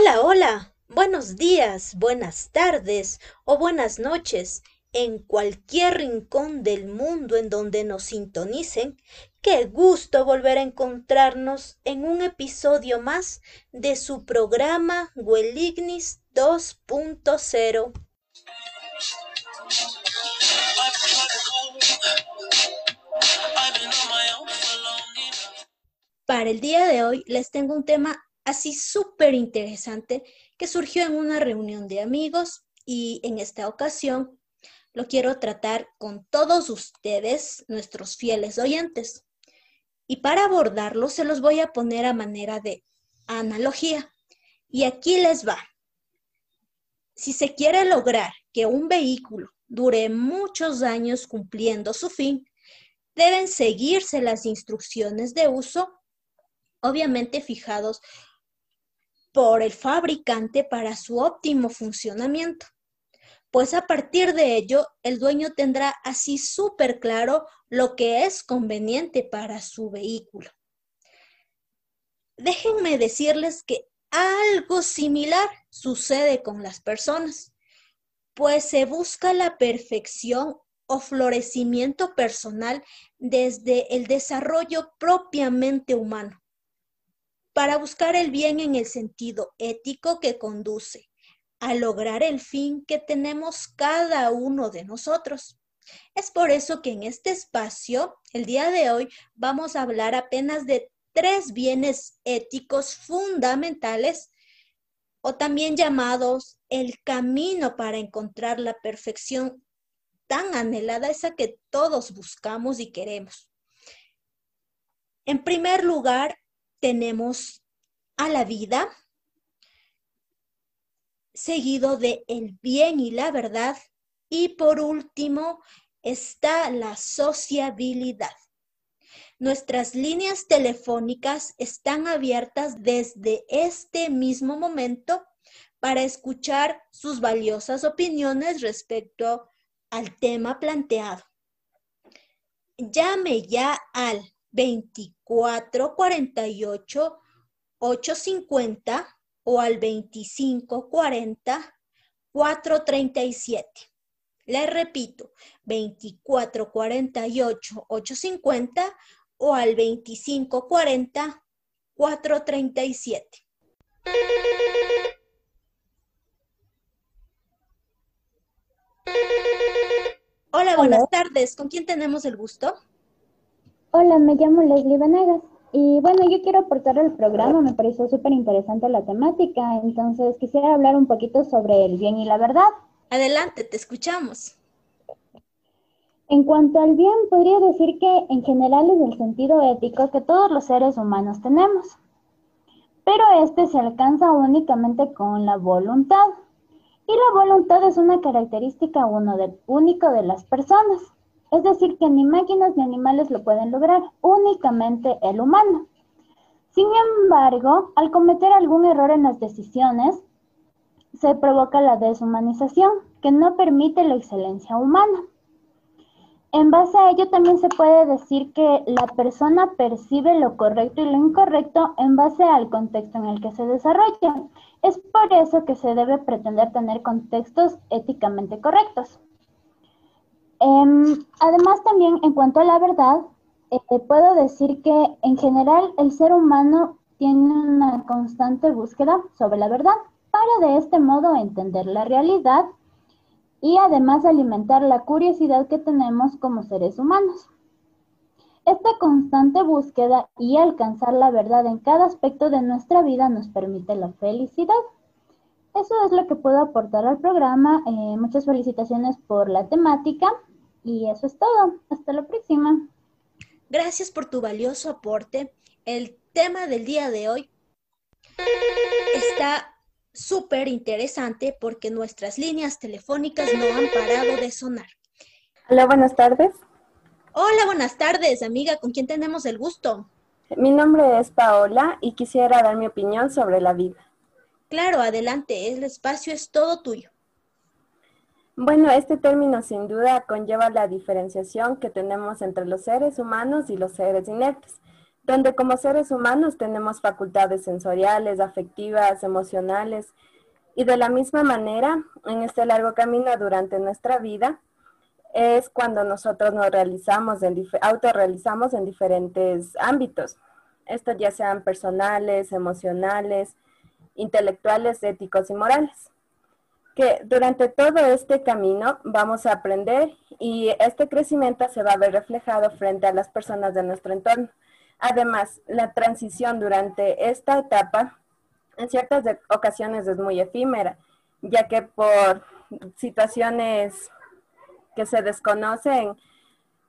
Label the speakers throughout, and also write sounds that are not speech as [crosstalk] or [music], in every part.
Speaker 1: Hola, hola, buenos días, buenas tardes o buenas noches en cualquier rincón del mundo en donde nos sintonicen. Qué gusto volver a encontrarnos en un episodio más de su programa Huelignis 2.0. Para el día de hoy les tengo un tema así súper interesante que surgió en una reunión de amigos y en esta ocasión lo quiero tratar con todos ustedes, nuestros fieles oyentes. Y para abordarlo se los voy a poner a manera de analogía. Y aquí les va. Si se quiere lograr que un vehículo dure muchos años cumpliendo su fin, deben seguirse las instrucciones de uso obviamente fijados por el fabricante para su óptimo funcionamiento. Pues a partir de ello, el dueño tendrá así súper claro lo que es conveniente para su vehículo. Déjenme decirles que algo similar sucede con las personas, pues se busca la perfección o florecimiento personal desde el desarrollo propiamente humano para buscar el bien en el sentido ético que conduce a lograr el fin que tenemos cada uno de nosotros. Es por eso que en este espacio, el día de hoy, vamos a hablar apenas de tres bienes éticos fundamentales o también llamados el camino para encontrar la perfección tan anhelada, esa que todos buscamos y queremos. En primer lugar, tenemos a la vida, seguido de el bien y la verdad, y por último está la sociabilidad. Nuestras líneas telefónicas están abiertas desde este mismo momento para escuchar sus valiosas opiniones respecto al tema planteado. Llame ya al 2448 850 o al 2540 437. Le repito, 2448 850 o al 2540 437. Hola, buenas tardes. ¿Con quién tenemos el gusto?
Speaker 2: Hola, me llamo Leslie Venegas. Y bueno, yo quiero aportar al programa, me pareció súper interesante la temática, entonces quisiera hablar un poquito sobre el bien y la verdad.
Speaker 1: Adelante, te escuchamos.
Speaker 2: En cuanto al bien, podría decir que en general es el sentido ético que todos los seres humanos tenemos, pero este se alcanza únicamente con la voluntad. Y la voluntad es una característica uno de, único de las personas. Es decir, que ni máquinas ni animales lo pueden lograr, únicamente el humano. Sin embargo, al cometer algún error en las decisiones, se provoca la deshumanización, que no permite la excelencia humana. En base a ello también se puede decir que la persona percibe lo correcto y lo incorrecto en base al contexto en el que se desarrolla. Es por eso que se debe pretender tener contextos éticamente correctos. Em, además, también en cuanto a la verdad, eh, puedo decir que en general el ser humano tiene una constante búsqueda sobre la verdad para de este modo entender la realidad y además alimentar la curiosidad que tenemos como seres humanos. Esta constante búsqueda y alcanzar la verdad en cada aspecto de nuestra vida nos permite la felicidad. Eso es lo que puedo aportar al programa. Eh, muchas felicitaciones por la temática y eso es todo. Hasta la próxima.
Speaker 1: Gracias por tu valioso aporte. El tema del día de hoy está súper interesante porque nuestras líneas telefónicas no han parado de sonar.
Speaker 3: Hola, buenas tardes.
Speaker 1: Hola, buenas tardes, amiga. ¿Con quién tenemos el gusto?
Speaker 3: Mi nombre es Paola y quisiera dar mi opinión sobre la vida.
Speaker 1: Claro, adelante, el espacio es todo tuyo.
Speaker 3: Bueno, este término sin duda conlleva la diferenciación que tenemos entre los seres humanos y los seres inertes, donde como seres humanos tenemos facultades sensoriales, afectivas, emocionales, y de la misma manera, en este largo camino durante nuestra vida, es cuando nosotros nos realizamos, en autorrealizamos en diferentes ámbitos. Estos ya sean personales, emocionales, intelectuales, éticos y morales. Que durante todo este camino vamos a aprender y este crecimiento se va a ver reflejado frente a las personas de nuestro entorno. Además, la transición durante esta etapa en ciertas ocasiones es muy efímera, ya que por situaciones que se desconocen,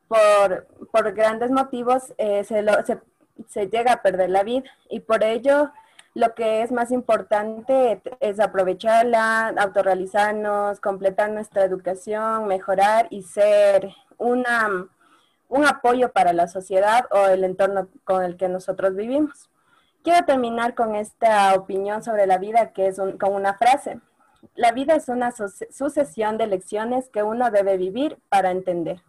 Speaker 3: por, por grandes motivos, eh, se, se, se llega a perder la vida y por ello lo que es más importante es aprovecharla, autorrealizarnos, completar nuestra educación, mejorar y ser una, un apoyo para la sociedad o el entorno con el que nosotros vivimos. Quiero terminar con esta opinión sobre la vida, que es con una frase. La vida es una sucesión de lecciones que uno debe vivir para entender.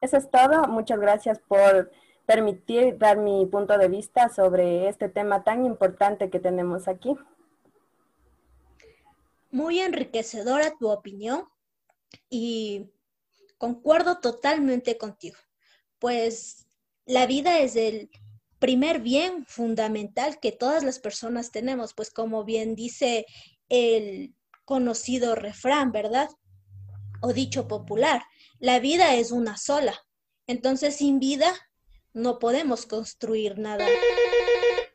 Speaker 3: Eso es todo. Muchas gracias por permitir dar mi punto de vista sobre este tema tan importante que tenemos aquí.
Speaker 1: Muy enriquecedora tu opinión y concuerdo totalmente contigo, pues la vida es el primer bien fundamental que todas las personas tenemos, pues como bien dice el conocido refrán, ¿verdad? O dicho popular, la vida es una sola. Entonces, sin vida no podemos construir nada.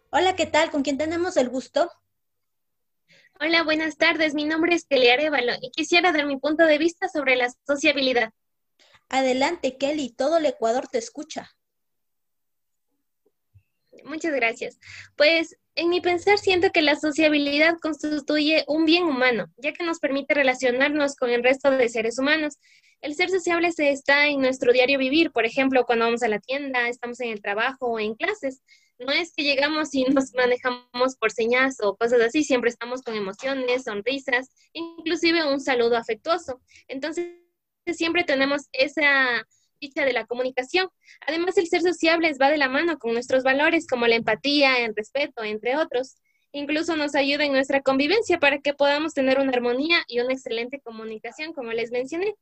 Speaker 1: Hola, ¿qué tal? ¿Con quién tenemos el gusto?
Speaker 4: Hola, buenas tardes. Mi nombre es Kelly Arevalo y quisiera dar mi punto de vista sobre la sociabilidad.
Speaker 1: Adelante, Kelly. Todo el Ecuador te escucha.
Speaker 4: Muchas gracias. Pues en mi pensar siento que la sociabilidad constituye un bien humano, ya que nos permite relacionarnos con el resto de seres humanos. El ser sociable se está en nuestro diario vivir, por ejemplo, cuando vamos a la tienda, estamos en el trabajo o en clases. No es que llegamos y [laughs] nos manejamos por señas o cosas así, siempre estamos con emociones, sonrisas, inclusive un saludo afectuoso. Entonces, siempre tenemos esa dicha de la comunicación. Además, el ser sociables va de la mano con nuestros valores como la empatía, el respeto, entre otros. Incluso nos ayuda en nuestra convivencia para que podamos tener una armonía y una excelente comunicación, como les mencioné.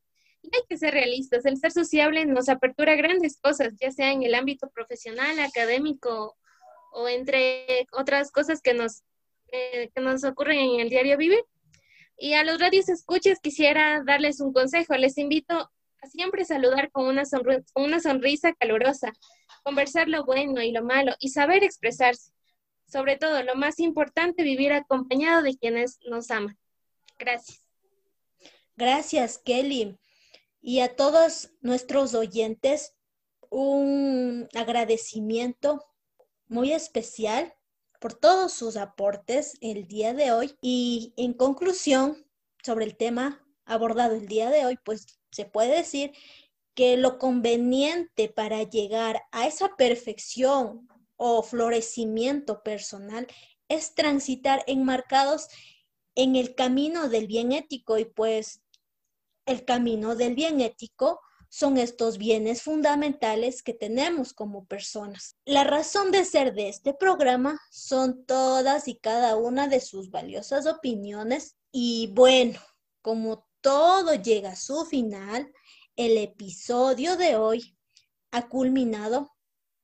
Speaker 4: Hay que ser realistas, el ser sociable nos apertura grandes cosas, ya sea en el ámbito profesional, académico o entre otras cosas que nos, eh, que nos ocurren en el diario vivir. Y a los radios escuches quisiera darles un consejo. Les invito siempre saludar con una, una sonrisa calurosa, conversar lo bueno y lo malo y saber expresarse. Sobre todo, lo más importante, vivir acompañado de quienes nos aman. Gracias.
Speaker 1: Gracias, Kelly. Y a todos nuestros oyentes, un agradecimiento muy especial por todos sus aportes el día de hoy. Y en conclusión, sobre el tema abordado el día de hoy, pues se puede decir que lo conveniente para llegar a esa perfección o florecimiento personal es transitar enmarcados en el camino del bien ético y pues el camino del bien ético son estos bienes fundamentales que tenemos como personas. La razón de ser de este programa son todas y cada una de sus valiosas opiniones y bueno, como todo llega a su final, el episodio de hoy ha culminado,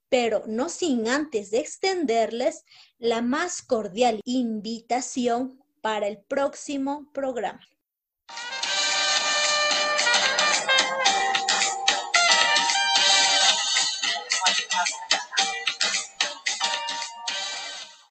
Speaker 1: pero no sin antes de extenderles la más cordial invitación para el próximo programa.